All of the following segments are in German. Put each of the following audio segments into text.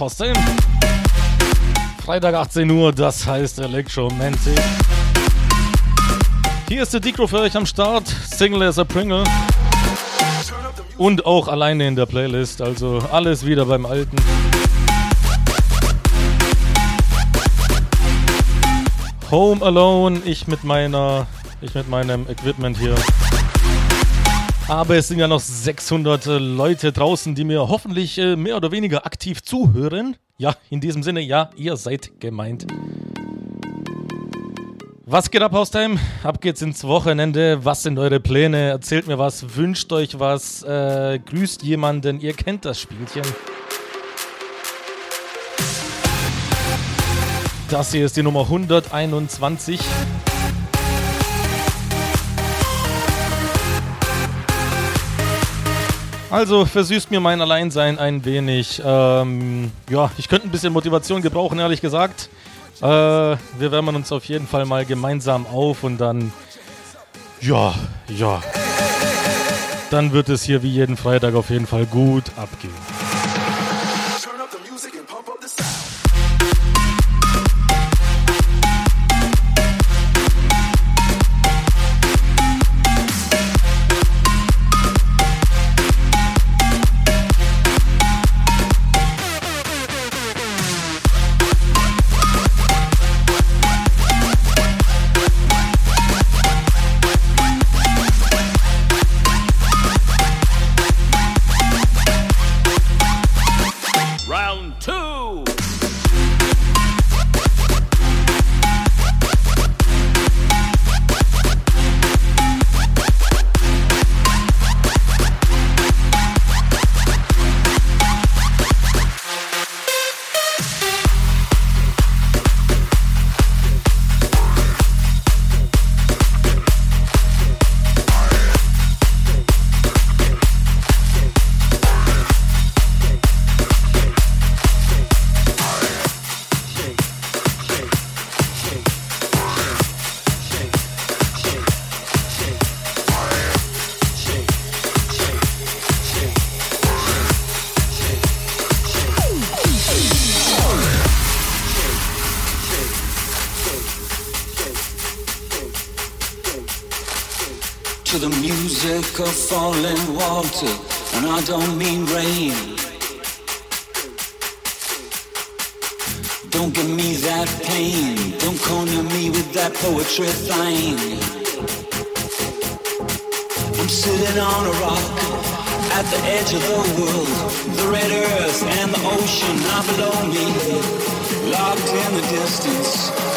Hostel. Freitag 18 Uhr, das heißt Electromantic. Hier ist der Dicro für euch am Start. Single as a Pringle. Und auch alleine in der Playlist, also alles wieder beim Alten. Home Alone, ich mit meiner, ich mit meinem Equipment hier. Aber es sind ja noch 600 äh, Leute draußen, die mir hoffentlich äh, mehr oder weniger aktiv zuhören. Ja, in diesem Sinne, ja, ihr seid gemeint. Was geht ab, Haustime? Ab geht's ins Wochenende. Was sind eure Pläne? Erzählt mir was, wünscht euch was, äh, grüßt jemanden. Ihr kennt das Spielchen. Das hier ist die Nummer 121. Also versüßt mir mein Alleinsein ein wenig. Ähm, ja, ich könnte ein bisschen Motivation gebrauchen, ehrlich gesagt. Äh, wir wärmen uns auf jeden Fall mal gemeinsam auf und dann, ja, ja, dann wird es hier wie jeden Freitag auf jeden Fall gut abgehen. Don't give me that pain. Don't corner me with that poetry thing. I'm sitting on a rock at the edge of the world. The red earth and the ocean are below me. Locked in the distance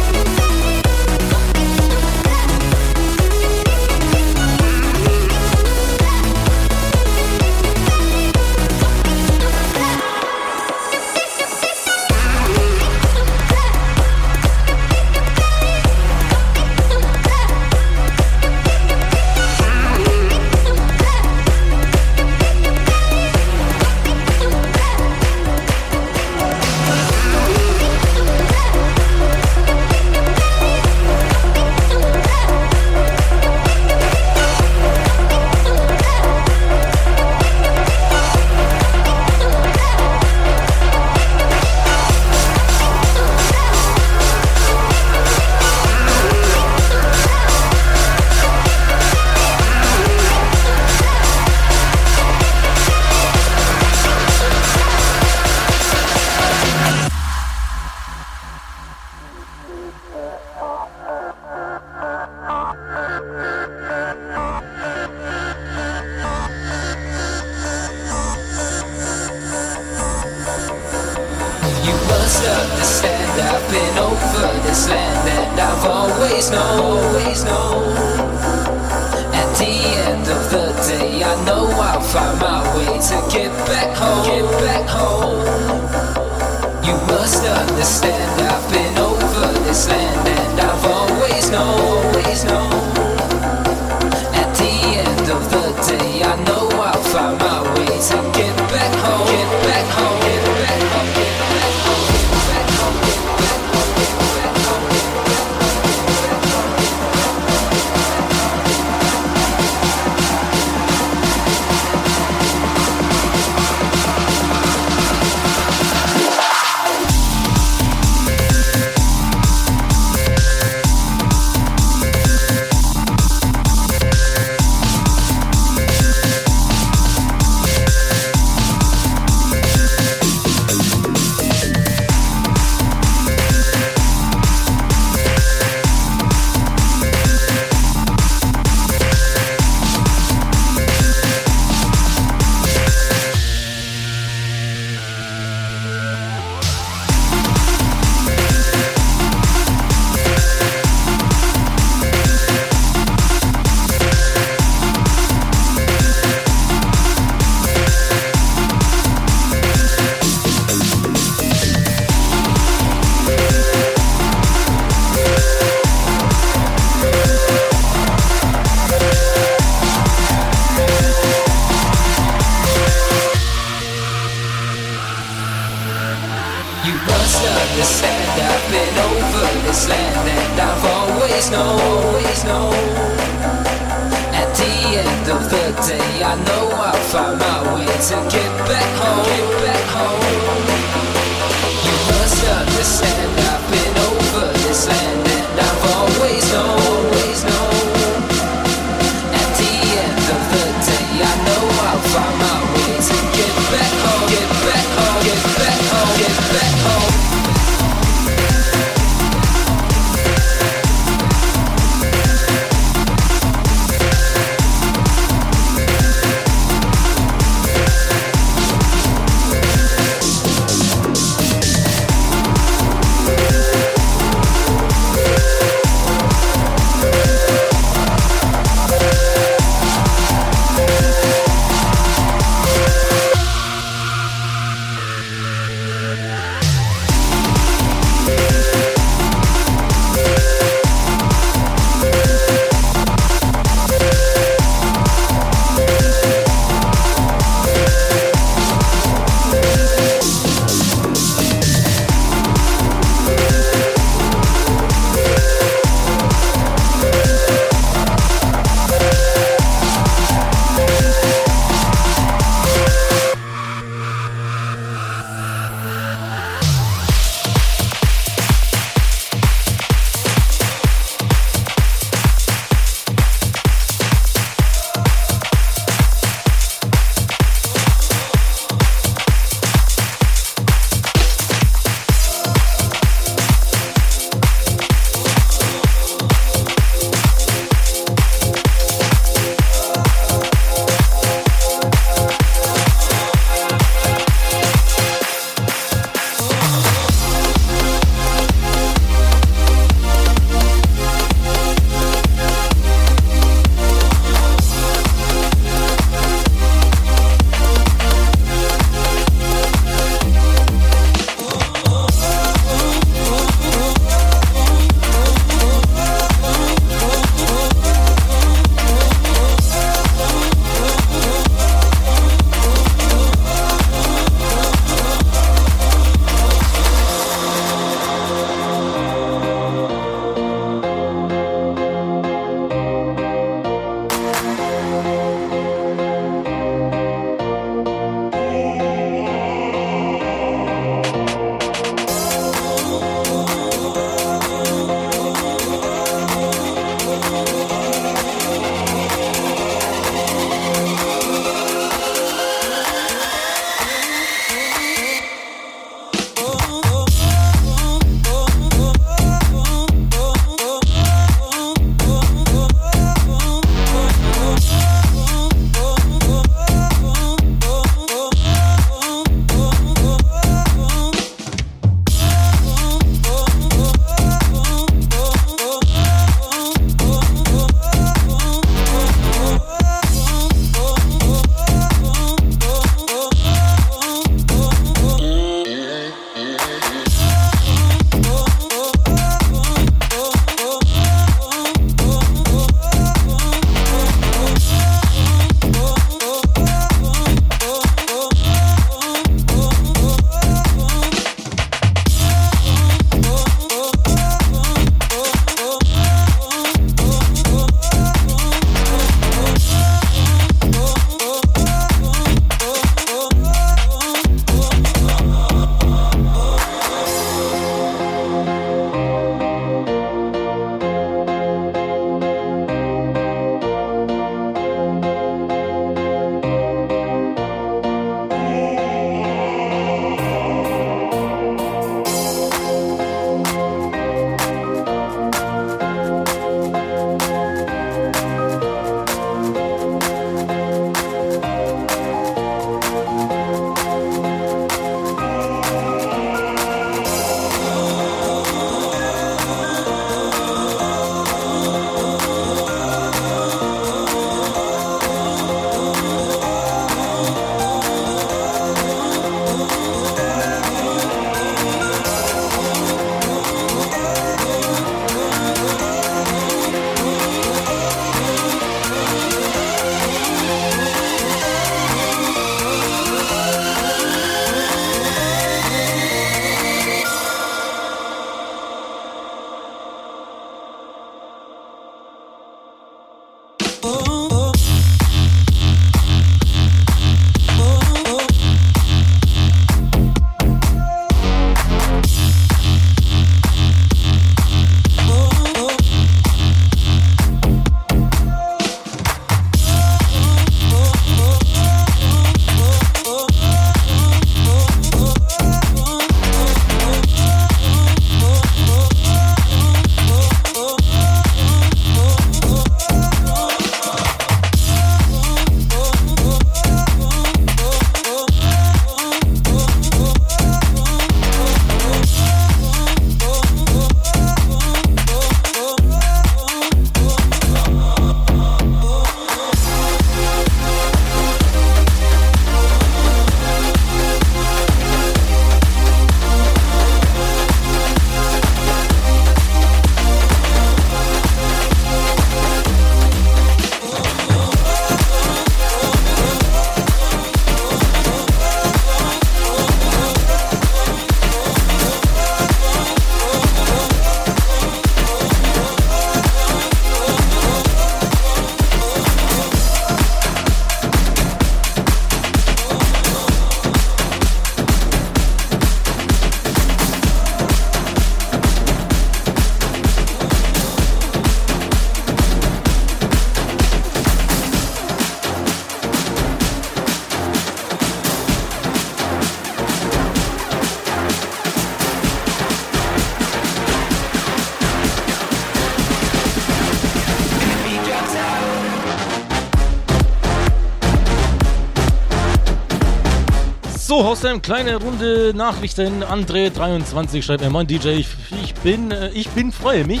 Hostem, kleine Runde Nachrichten. André23 schreibt mir, moin DJ, ich, ich bin, äh, ich bin, freue mich.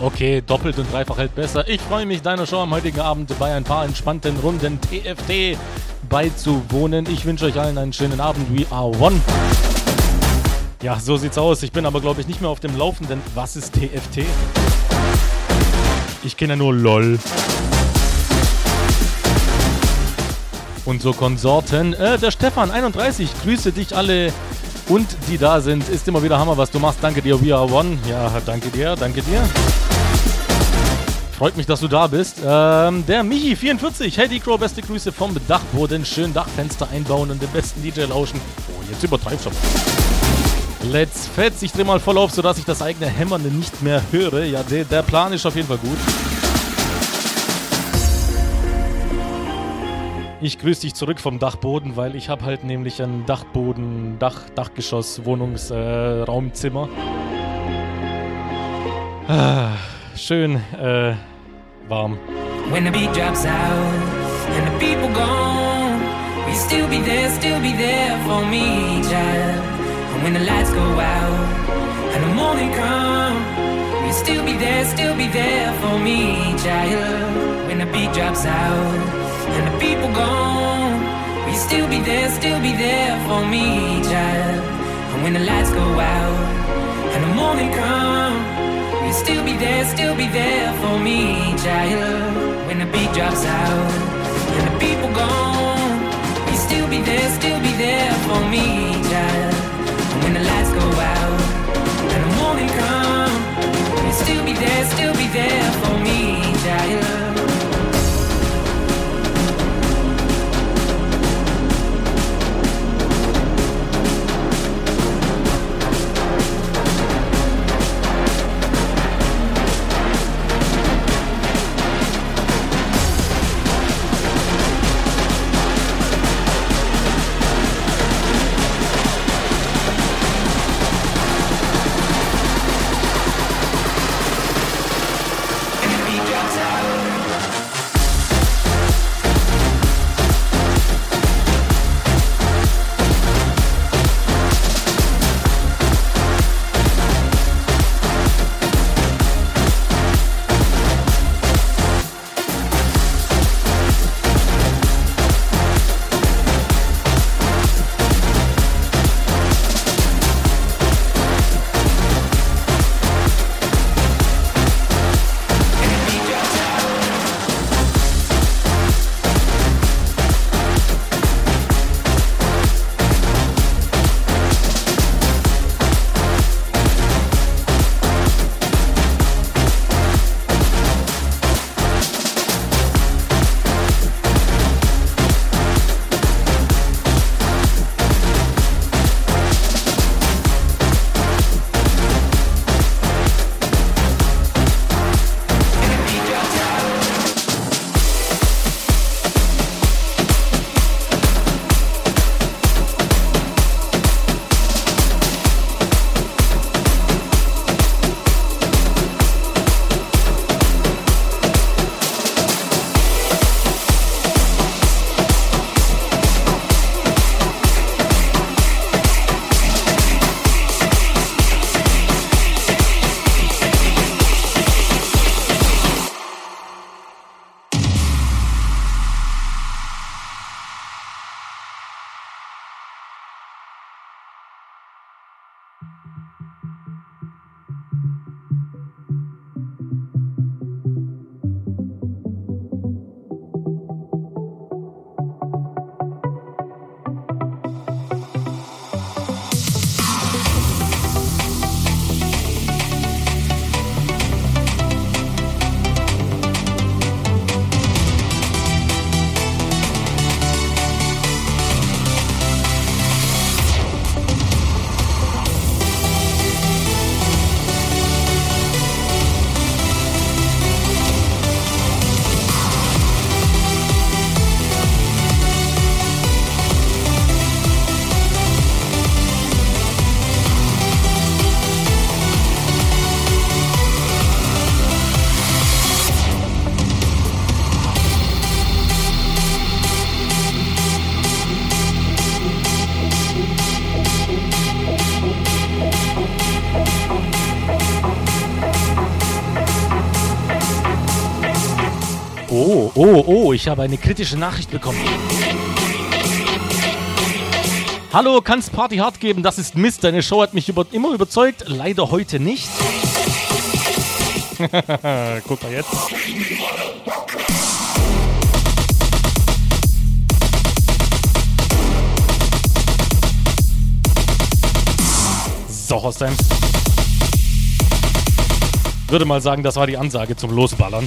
Okay, doppelt und dreifach hält besser. Ich freue mich, deiner Show am heutigen Abend bei ein paar entspannten Runden TFT beizuwohnen. Ich wünsche euch allen einen schönen Abend. We are one. Ja, so sieht's aus. Ich bin aber, glaube ich, nicht mehr auf dem Laufenden. Was ist TFT? Ich kenne ja nur LOL. Und so Konsorten. Äh, der Stefan, 31, grüße dich alle und die da sind. Ist immer wieder Hammer, was du machst. Danke dir, We Are One. Ja, danke dir, danke dir. Freut mich, dass du da bist. Ähm, der Michi44. Hey, Decro, beste Grüße vom Dachboden. Schön Dachfenster einbauen und den besten DJ lauschen. Oh, jetzt übertreibst du. Let's fetz. Ich dreh mal voll auf, sodass ich das eigene Hämmernde nicht mehr höre. Ja, der, der Plan ist auf jeden Fall gut. Ich grüße dich zurück vom Dachboden, weil ich habe halt nämlich ein Dachboden, Dach, Dachgeschoss, Wohnungsraumzimmer. Äh, ah, schön äh, warm. When the beat drops out and the people gone, we still be there, still be there for me, child. And when the lights go out and the morning come, we still be there, still be there for me, child. When the beat drops out. And the people gone. Will you still be there, still be there for me, child? And when the lights go out and the morning come, will you still be there, still be there for me, child? When the beat drops out and the people gone, will you still be there, still be there for me, child? And when the lights go out and the morning come, will you still be there, still be there for me, child? Ich habe eine kritische Nachricht bekommen. Hallo, kannst Party hart geben? Das ist Mist. Deine Show hat mich über immer überzeugt. Leider heute nicht. Guck mal jetzt. So, Hostheim. Würde mal sagen, das war die Ansage zum Losballern.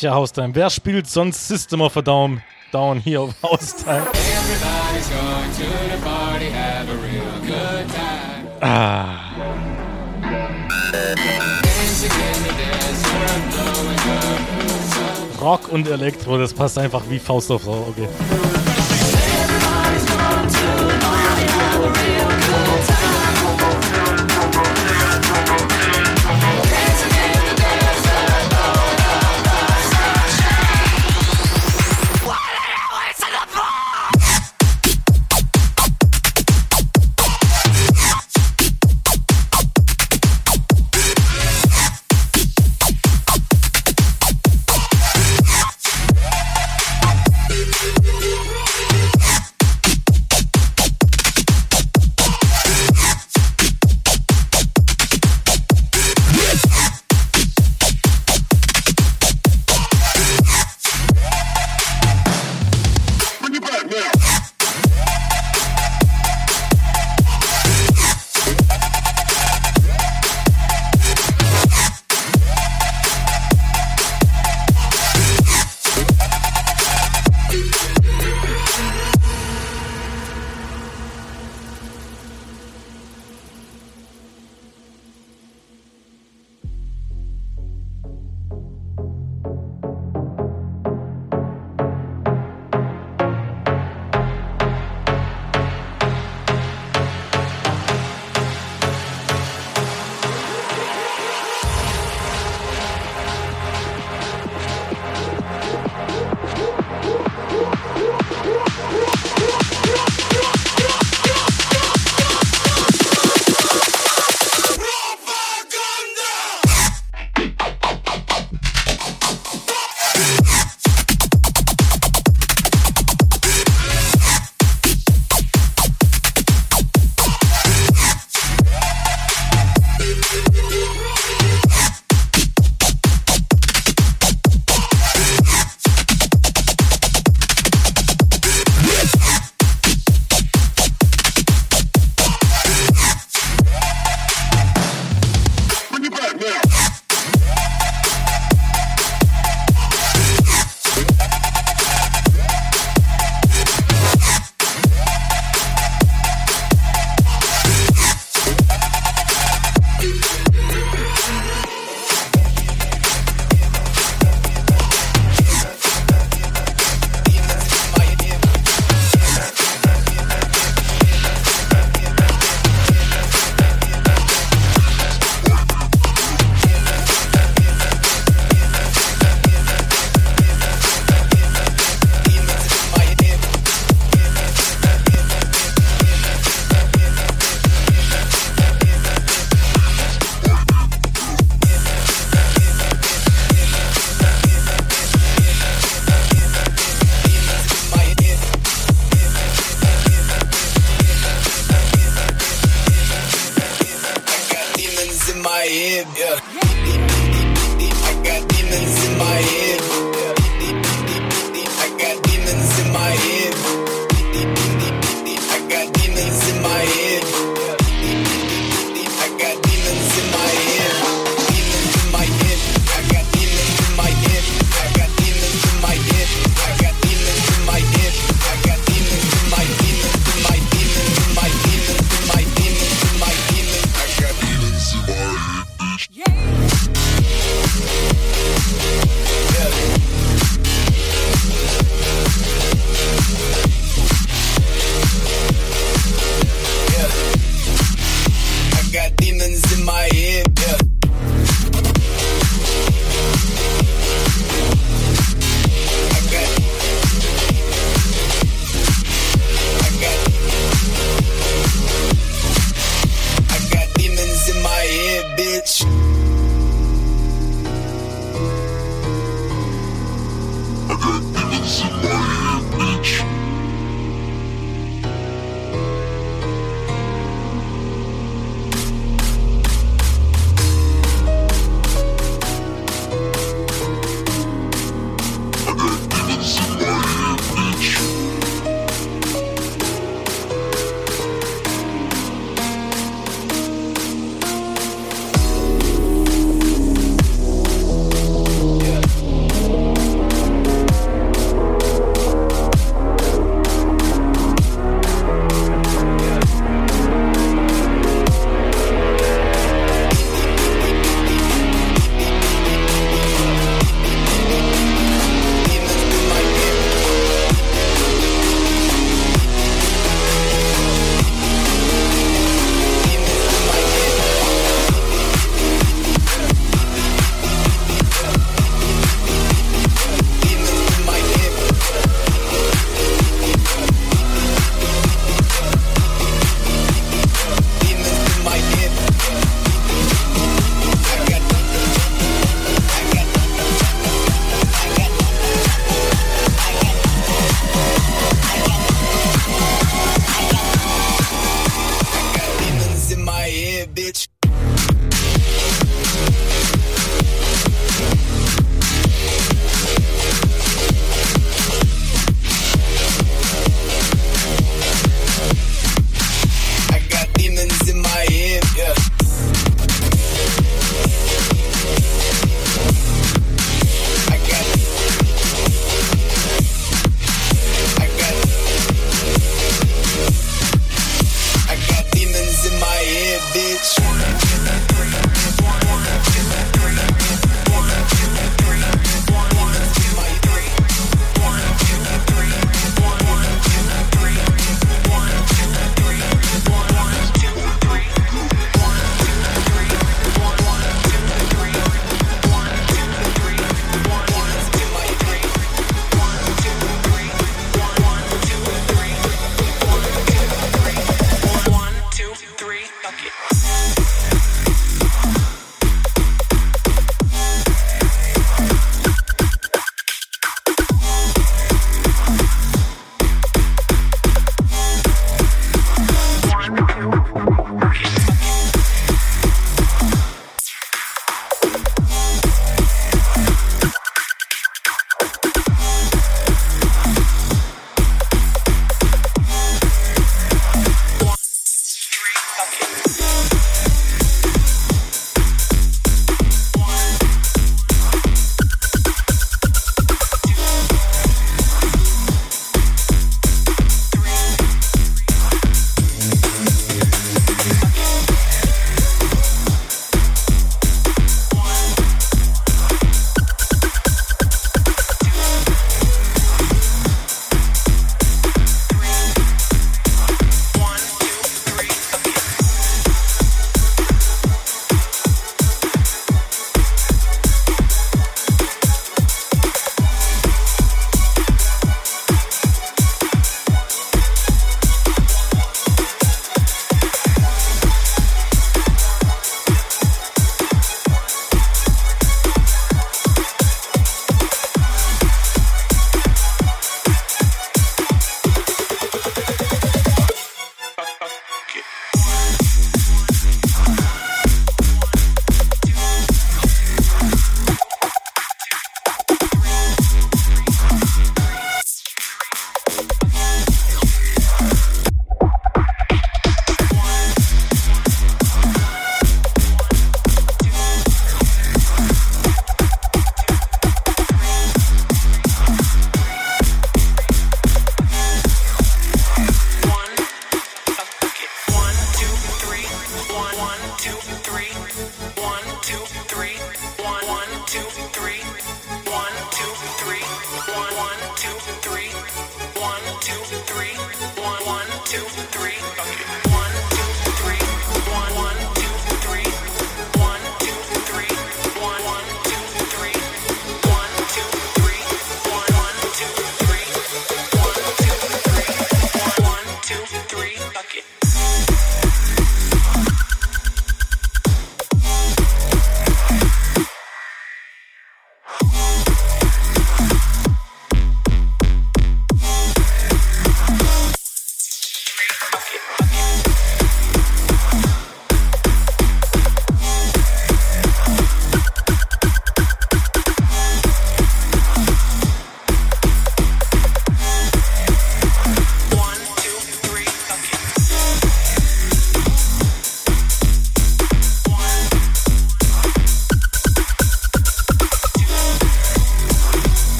Tja, Haustime. Wer spielt sonst System of a Down, Down hier auf Haustime? Ah. Rock und Elektro, das passt einfach wie Faust auf Auge.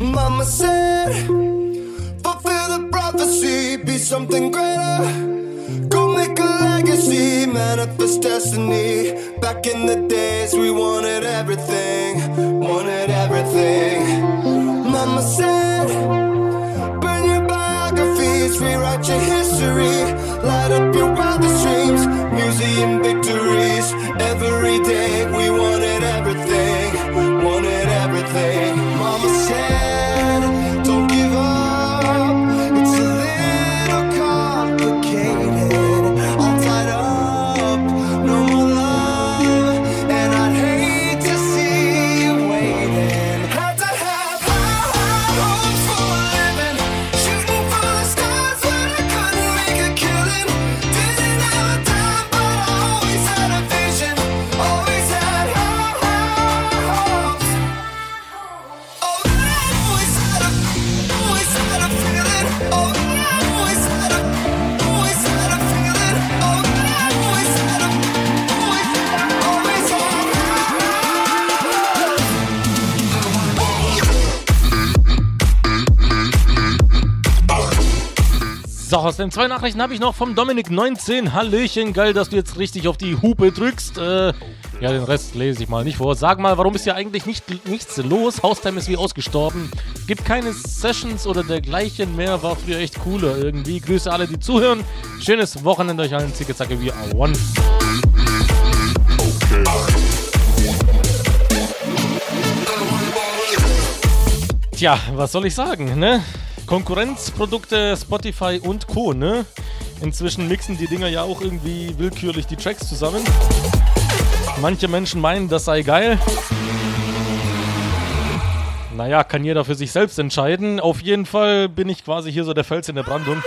Mama said, fulfill the prophecy, be something greater. Go make a legacy, manifest destiny. Back in the days, we wanted everything, wanted everything. Mama said, burn your biographies, rewrite your history, light up your wildest dreams, museum victories. Every day, we wanted Den zwei Nachrichten habe ich noch vom Dominik19. Hallöchen, geil, dass du jetzt richtig auf die Hupe drückst. Äh, ja, den Rest lese ich mal nicht vor. Sag mal, warum ist hier eigentlich nicht, nichts los? Haustime ist wie ausgestorben. Gibt keine Sessions oder dergleichen mehr. War früher echt cooler irgendwie. Grüße alle, die zuhören. Schönes Wochenende euch allen. Zicke, zacke, wie A1. Tja, was soll ich sagen, ne? Konkurrenzprodukte, Spotify und Co., ne? Inzwischen mixen die Dinger ja auch irgendwie willkürlich die Tracks zusammen. Manche Menschen meinen, das sei geil. Naja, kann jeder für sich selbst entscheiden. Auf jeden Fall bin ich quasi hier so der Fels in der Brandung.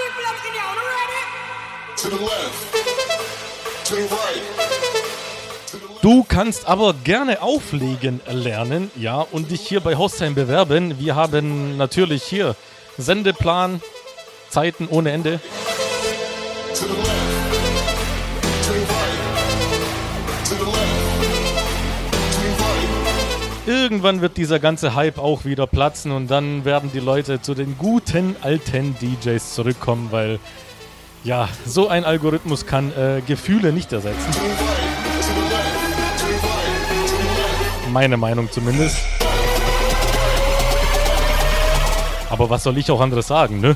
Du kannst aber gerne auflegen lernen, ja, und dich hier bei Hostime bewerben. Wir haben natürlich hier Sendeplan, Zeiten ohne Ende. Irgendwann wird dieser ganze Hype auch wieder platzen und dann werden die Leute zu den guten alten DJs zurückkommen, weil ja, so ein Algorithmus kann äh, Gefühle nicht ersetzen. Meine Meinung zumindest. Aber was soll ich auch anderes sagen, ne?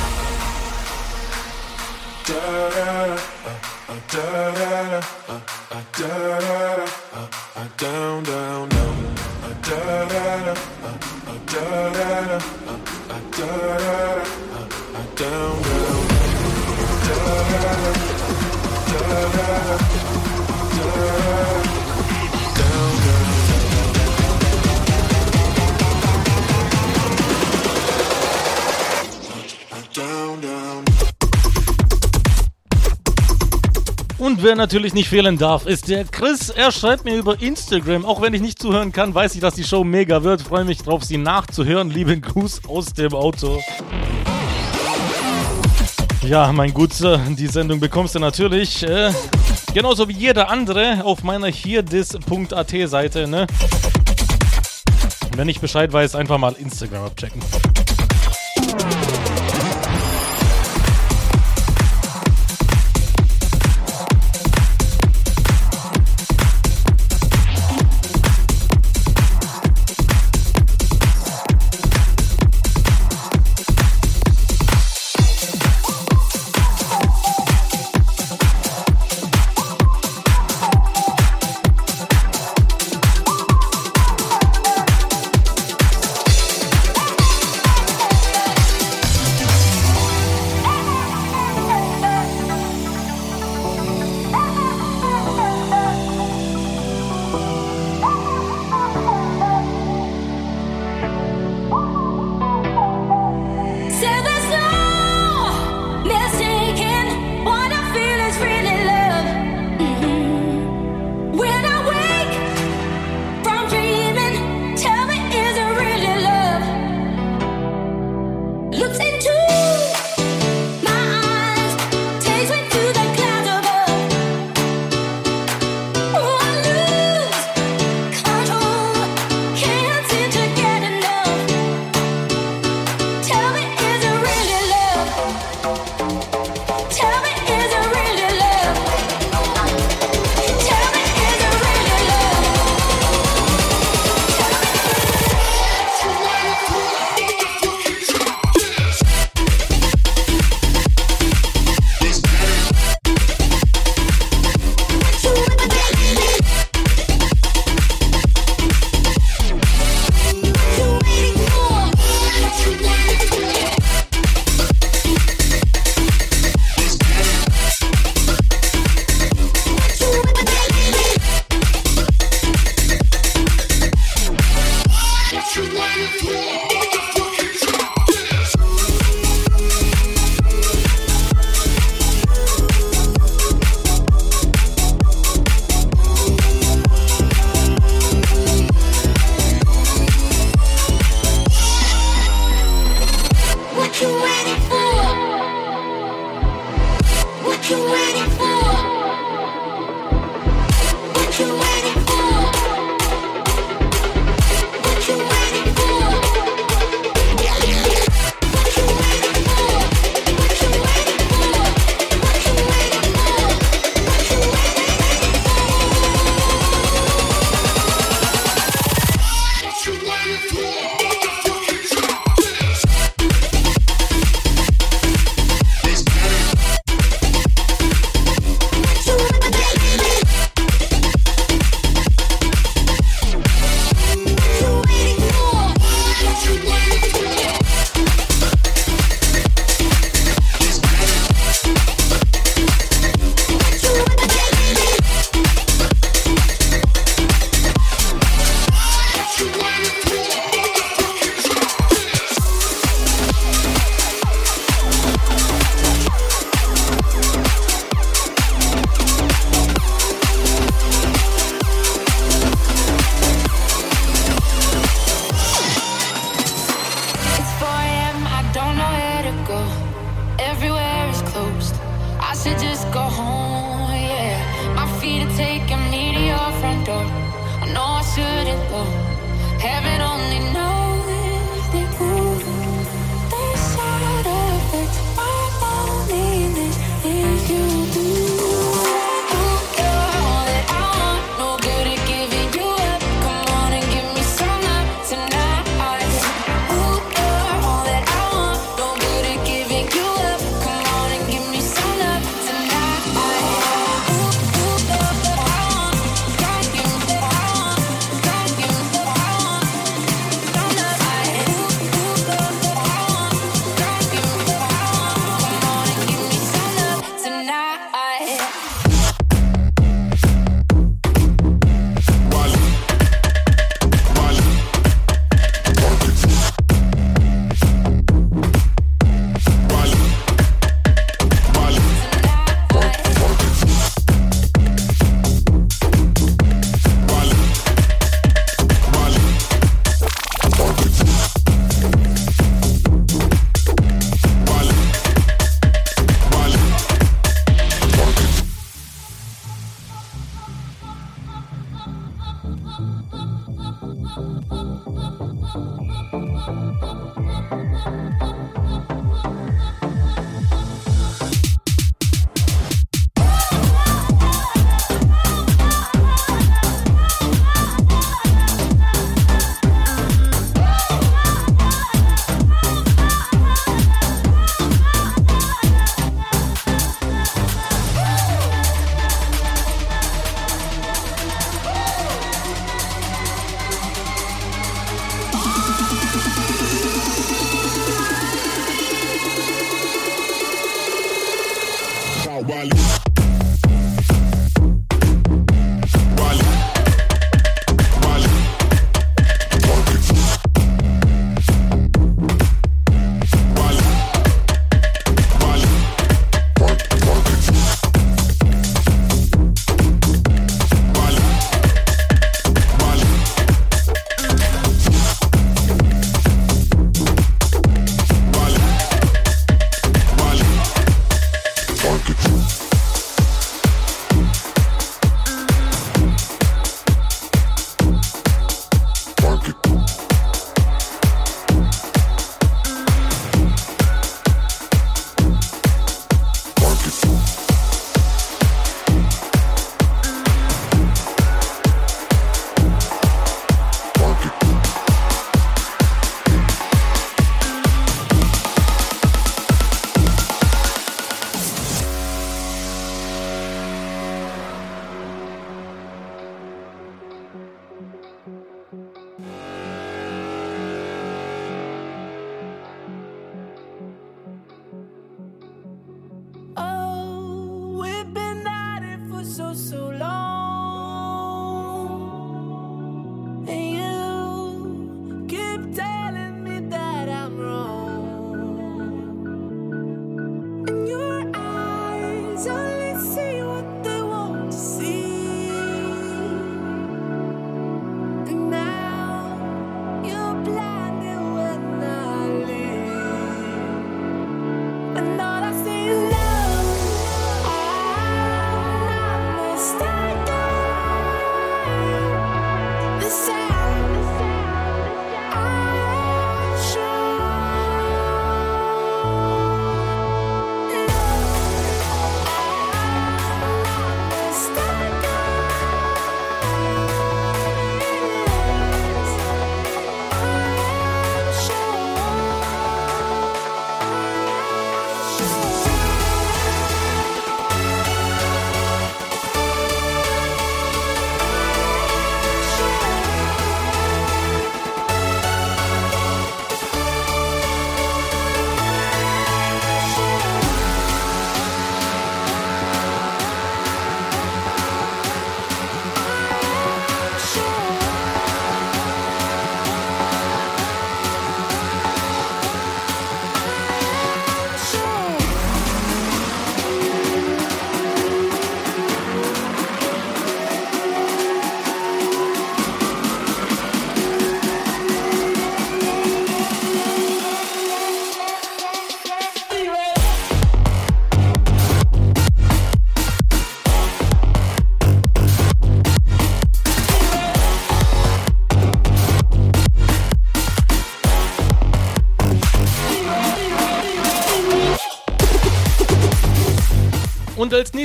Da, down, Und wer natürlich nicht fehlen darf, ist der Chris. Er schreibt mir über Instagram. Auch wenn ich nicht zuhören kann, weiß ich, dass die Show mega wird. Freue mich drauf, sie nachzuhören. Lieben Gruß aus dem Auto. Ja, mein Guter, die Sendung bekommst du natürlich äh, genauso wie jeder andere auf meiner hierdis.at Seite. Ne? Wenn ich Bescheid weiß, einfach mal Instagram abchecken.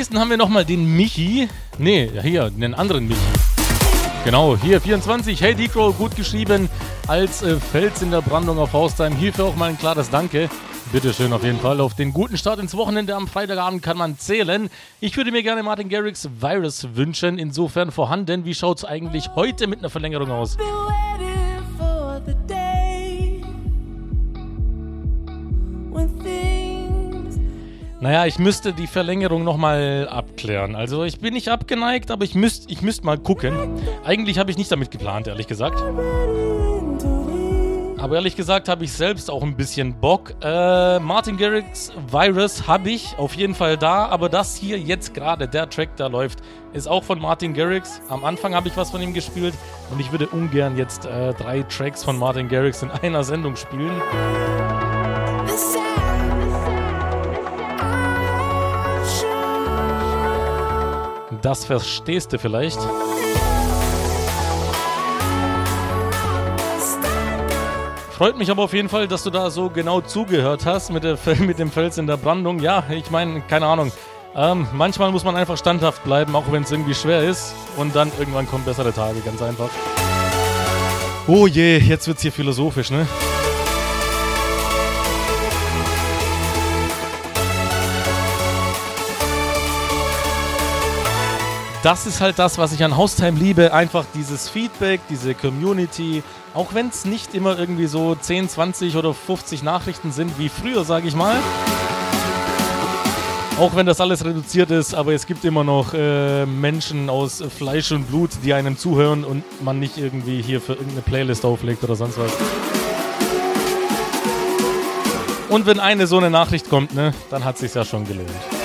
Nächsten haben wir nochmal den Michi. Nee, hier, den anderen Michi. Genau, hier 24. Hey Decro, gut geschrieben. Als äh, Fels in der Brandung auf Haustime. Hierfür auch mal ein klares Danke. Bitteschön auf jeden Fall. Auf den guten Start ins Wochenende am Freitagabend kann man zählen. Ich würde mir gerne Martin Garrix Virus wünschen. Insofern vorhanden. Wie schaut es eigentlich heute mit einer Verlängerung aus? Naja, ich müsste die Verlängerung nochmal abklären. Also ich bin nicht abgeneigt, aber ich müsste ich müsst mal gucken. Eigentlich habe ich nicht damit geplant, ehrlich gesagt. Aber ehrlich gesagt habe ich selbst auch ein bisschen Bock. Äh, Martin Garrix Virus habe ich auf jeden Fall da, aber das hier jetzt gerade, der Track, da läuft, ist auch von Martin Garrix. Am Anfang habe ich was von ihm gespielt und ich würde ungern jetzt äh, drei Tracks von Martin Garrix in einer Sendung spielen. Das verstehst du vielleicht. Freut mich aber auf jeden Fall, dass du da so genau zugehört hast mit, der, mit dem Fels in der Brandung. Ja, ich meine, keine Ahnung. Ähm, manchmal muss man einfach standhaft bleiben, auch wenn es irgendwie schwer ist. Und dann irgendwann kommen bessere Tage, ganz einfach. Oh je, jetzt wird's hier philosophisch, ne? Das ist halt das, was ich an Haustime liebe. Einfach dieses Feedback, diese Community. Auch wenn es nicht immer irgendwie so 10, 20 oder 50 Nachrichten sind wie früher, sage ich mal. Auch wenn das alles reduziert ist, aber es gibt immer noch äh, Menschen aus Fleisch und Blut, die einem zuhören und man nicht irgendwie hier für irgendeine Playlist auflegt oder sonst was. Und wenn eine so eine Nachricht kommt, ne, dann hat sich's ja schon gelohnt.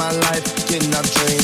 my life, cannot dream.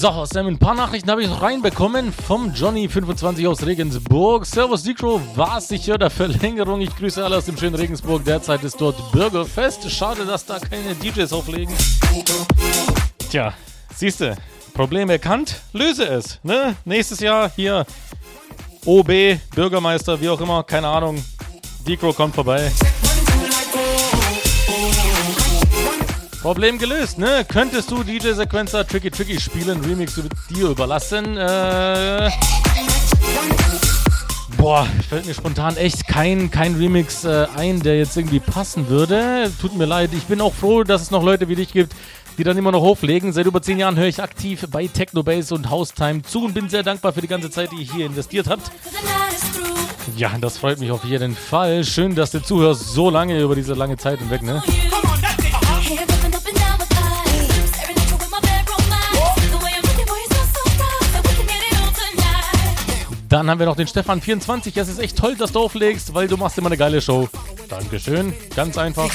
So, Sam, ein paar Nachrichten habe ich noch reinbekommen vom Johnny25 aus Regensburg. Servus Dicro, war sicher der Verlängerung. Ich grüße alle aus dem schönen Regensburg. Derzeit ist dort Bürgerfest. Schade, dass da keine DJs auflegen. Tja, siehste, Problem erkannt, löse es. Ne? Nächstes Jahr hier OB, Bürgermeister, wie auch immer, keine Ahnung. Dicro kommt vorbei. Problem gelöst, ne? Könntest du DJ Sequencer Tricky Tricky spielen, Remix dir überlassen? Äh. Boah, fällt mir spontan echt kein, kein Remix äh, ein, der jetzt irgendwie passen würde. Tut mir leid. Ich bin auch froh, dass es noch Leute wie dich gibt, die dann immer noch hochlegen. Seit über zehn Jahren höre ich aktiv bei Technobase und House-Time zu und bin sehr dankbar für die gange Zeit, die ihr hier investiert habt. Ja, das freut mich auf jeden Fall. Schön, dass du zuhörst so lange über diese lange Zeit hinweg, ne? Dann haben wir noch den Stefan24. Es ist echt toll, dass du auflegst, weil du machst immer eine geile Show. Dankeschön. Ganz einfach.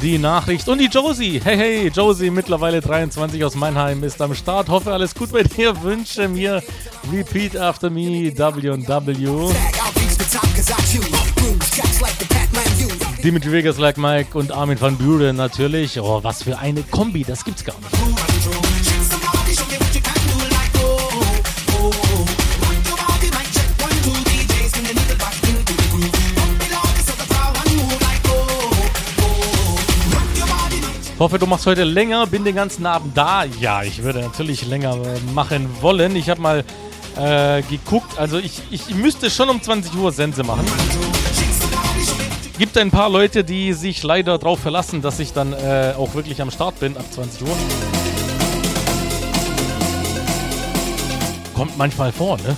Die Nachricht. Und die Josie. Hey, hey, Josie, mittlerweile 23 aus Mannheim, ist am Start. Hoffe, alles gut bei dir. Wünsche mir Repeat After Me, W&W. Dimitri Vegas like Mike und Armin van Buren natürlich. Oh, was für eine Kombi, das gibt's gar nicht. Hoffe, du machst heute länger, bin den ganzen Abend da. Ja, ich würde natürlich länger äh, machen wollen. Ich habe mal äh, geguckt, also ich, ich müsste schon um 20 Uhr Sense machen. Gibt ein paar Leute, die sich leider darauf verlassen, dass ich dann äh, auch wirklich am Start bin ab 20 Uhr. Kommt manchmal vor, ne?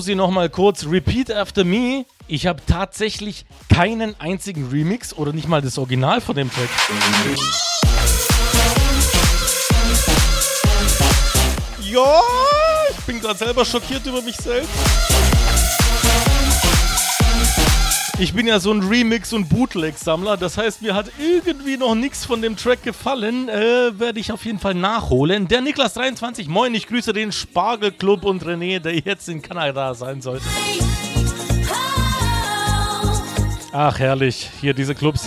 Und Josie nochmal kurz, Repeat After Me. Ich habe tatsächlich keinen einzigen Remix oder nicht mal das Original von dem Track. Ja, ich bin gerade selber schockiert über mich selbst. Ich bin ja so ein Remix- und Bootleg-Sammler, das heißt, mir hat irgendwie noch nichts von dem Track gefallen. Äh, Werde ich auf jeden Fall nachholen. Der Niklas23, moin, ich grüße den Spargelclub und René, der jetzt in Kanada sein sollte. Ach, herrlich, hier diese Clubs.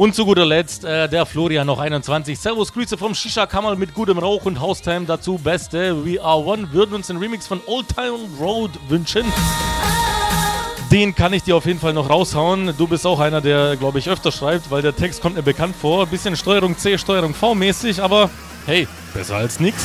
Und zu guter Letzt äh, der Florian noch 21. Servus, Grüße vom Shisha-Kammer mit gutem Rauch und Haustime. Dazu beste We Are One. Würden uns den Remix von Old Town Road wünschen. Den kann ich dir auf jeden Fall noch raushauen. Du bist auch einer, der, glaube ich, öfter schreibt, weil der Text kommt mir bekannt vor. Bisschen Steuerung C, Steuerung V mäßig, aber hey, besser als nix.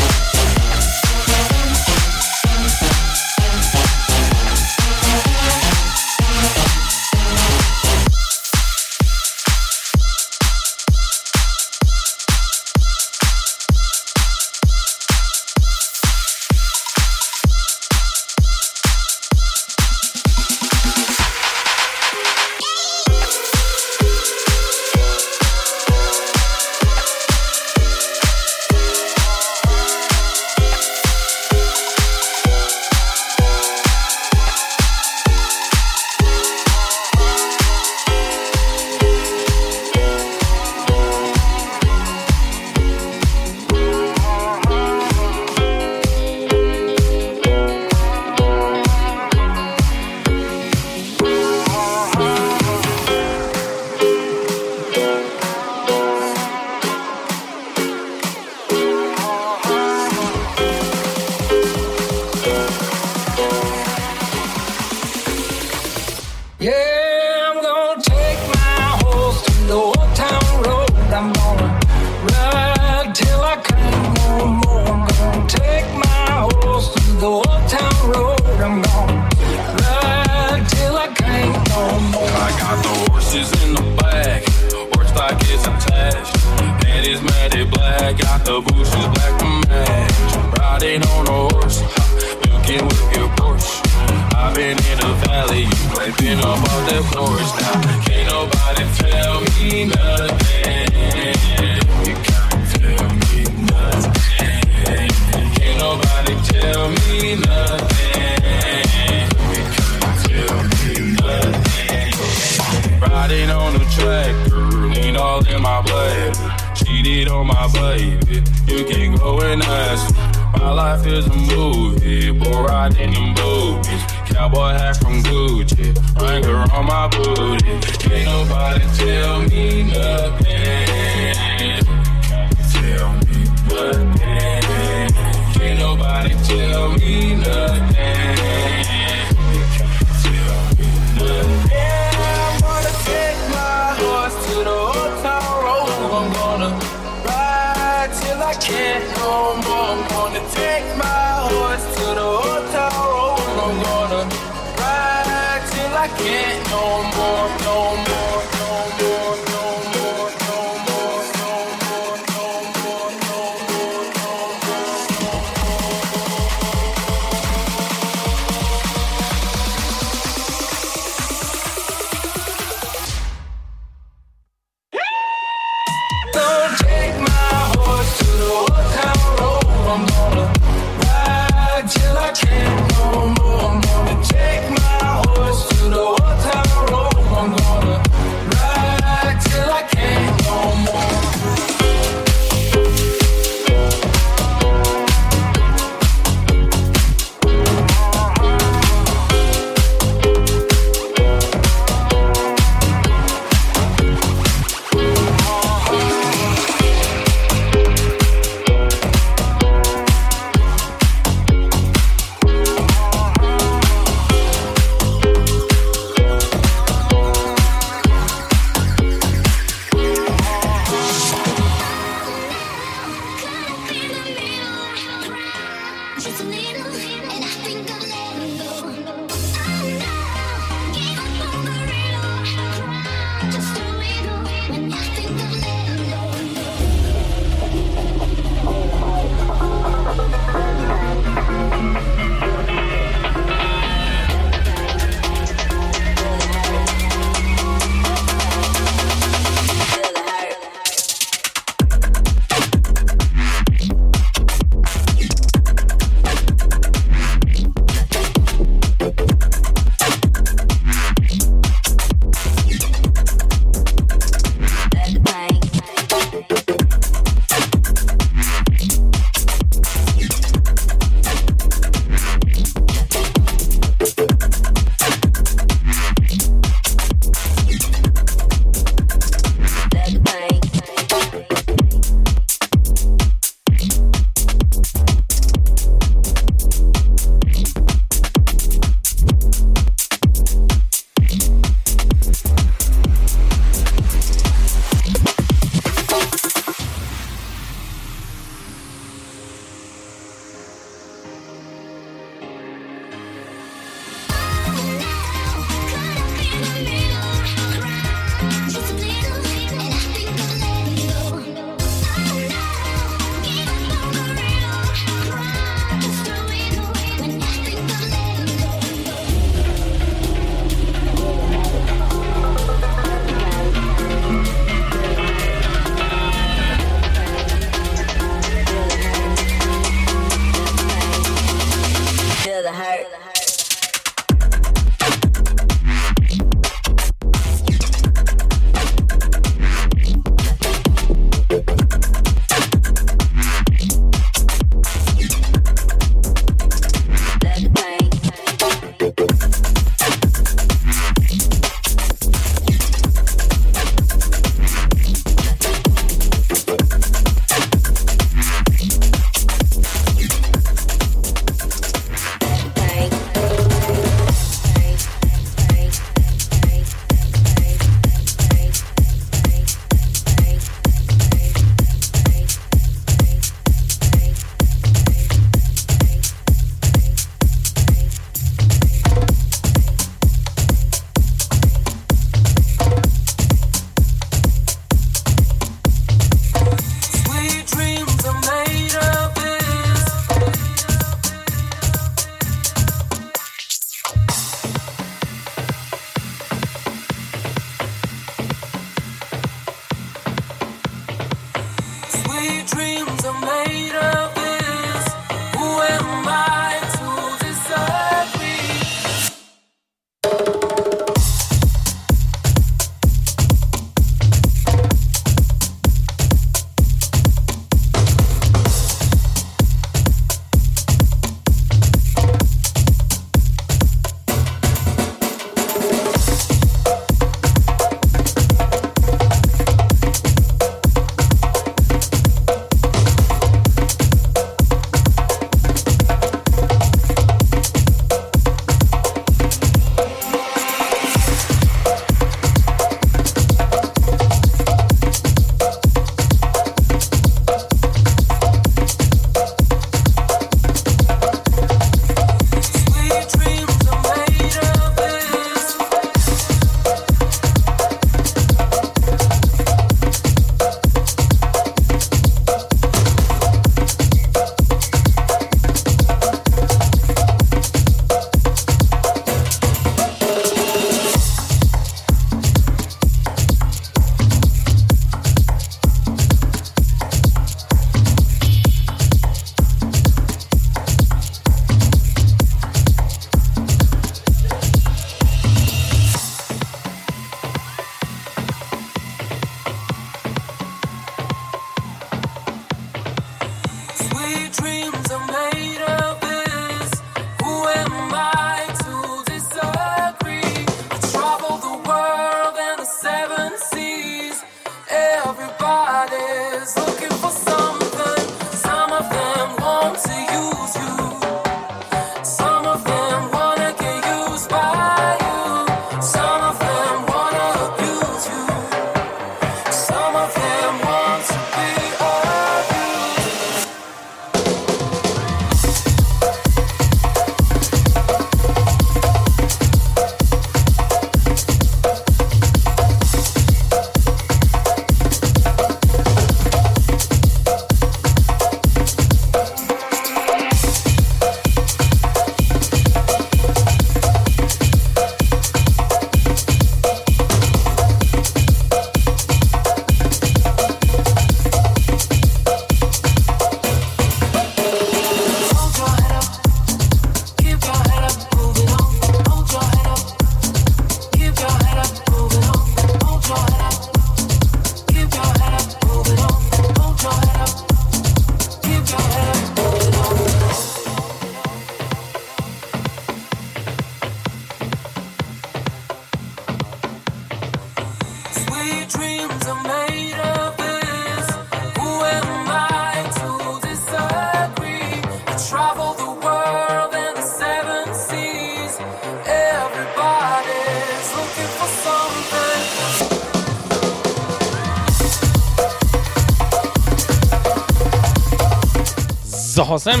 So, Sam.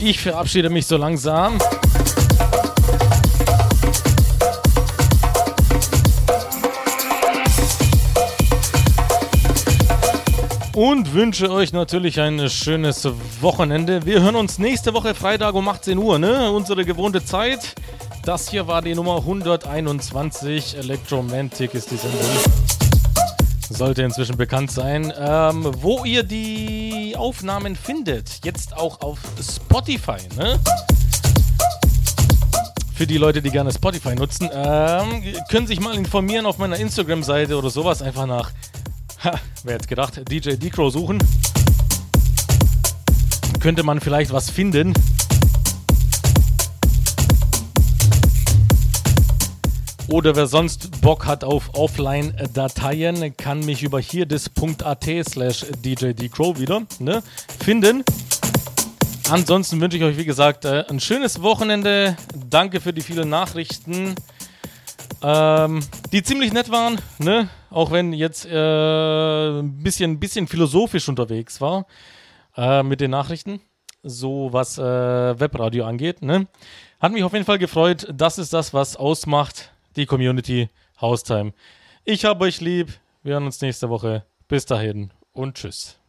Ich verabschiede mich so langsam. Und wünsche euch natürlich ein schönes Wochenende. Wir hören uns nächste Woche Freitag um 18 Uhr, ne? Unsere gewohnte Zeit. Das hier war die Nummer 121. Electromantic ist die Sendung. Sollte inzwischen bekannt sein. Ähm, wo ihr die Aufnahmen findet. Jetzt auch auf Spotify, ne? Für die Leute, die gerne Spotify nutzen, ähm, können sich mal informieren auf meiner Instagram-Seite oder sowas. Einfach nach, ha, wer jetzt gedacht, DJ Decro suchen. Könnte man vielleicht was finden. Oder wer sonst Bock hat auf Offline-Dateien, kann mich über hierdis.at slash djdcrow wieder ne, finden. Ansonsten wünsche ich euch, wie gesagt, äh, ein schönes Wochenende. Danke für die vielen Nachrichten, ähm, die ziemlich nett waren, ne? Auch wenn jetzt äh, ein bisschen, bisschen philosophisch unterwegs war äh, mit den Nachrichten, so was äh, Webradio angeht, ne? Hat mich auf jeden Fall gefreut. Das ist das, was ausmacht die Community Haustime. Ich habe euch lieb. Wir hören uns nächste Woche. Bis dahin und tschüss.